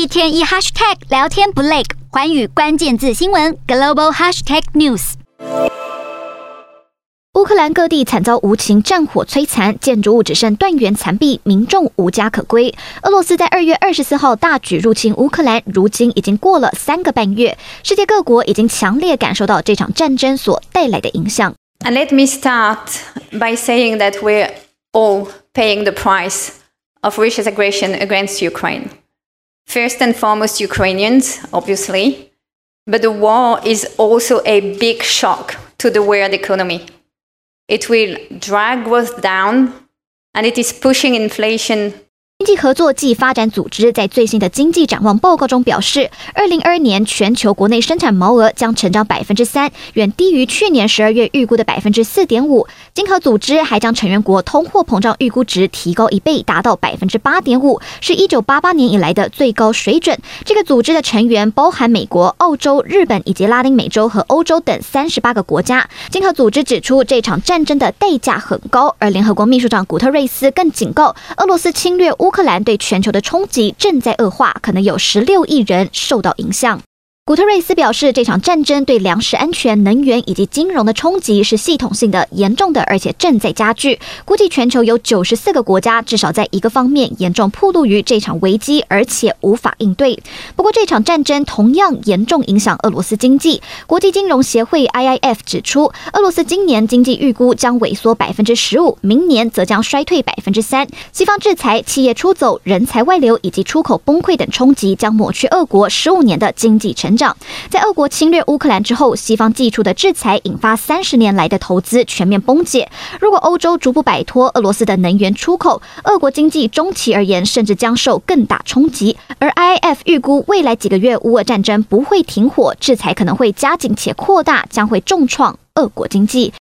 一天一 hashtag 聊天不累，环宇关键字新闻 global hashtag news。乌克兰各地惨遭无情战火摧残，建筑物只剩断垣残壁，民众无家可归。俄罗斯在二月二十四号大举入侵乌克兰，如今已经过了三个半月，世界各国已经强烈感受到这场战争所带来的影响。And let me start by saying that we're all paying the price of Russia's aggression against Ukraine. First and foremost, Ukrainians, obviously, but the war is also a big shock to the world economy. It will drag growth down, and it is pushing inflation 经济合作暨发展组织在最新的经济展望报告中表示，二零二二年全球国内生产毛额将成长百分之三，远低于去年十二月预估的百分之四点五。经合组织还将成员国通货膨胀预估值提高一倍，达到百分之八点五，是一九八八年以来的最高水准。这个组织的成员包含美国、澳洲、日本以及拉丁美洲和欧洲等三十八个国家。经合组织指出，这场战争的代价很高，而联合国秘书长古特瑞斯更警告，俄罗斯侵略乌。乌克兰对全球的冲击正在恶化，可能有十六亿人受到影响。古特瑞斯表示，这场战争对粮食安全、能源以及金融的冲击是系统性的、严重的，而且正在加剧。估计全球有九十四个国家至少在一个方面严重暴露于这场危机，而且无法应对。不过，这场战争同样严重影响俄罗斯经济。国际金融协会 （IIF） 指出，俄罗斯今年经济预估将萎缩百分之十五，明年则将衰退百分之三。西方制裁、企业出走、人才外流以及出口崩溃等冲击，将抹去俄国十五年的经济成。在俄国侵略乌克兰之后，西方祭出的制裁引发三十年来的投资全面崩解。如果欧洲逐步摆脱俄罗斯的能源出口，俄国经济中期而言甚至将受更大冲击。而 IIF 预估未来几个月乌俄战争不会停火，制裁可能会加紧且扩大，将会重创俄国经济。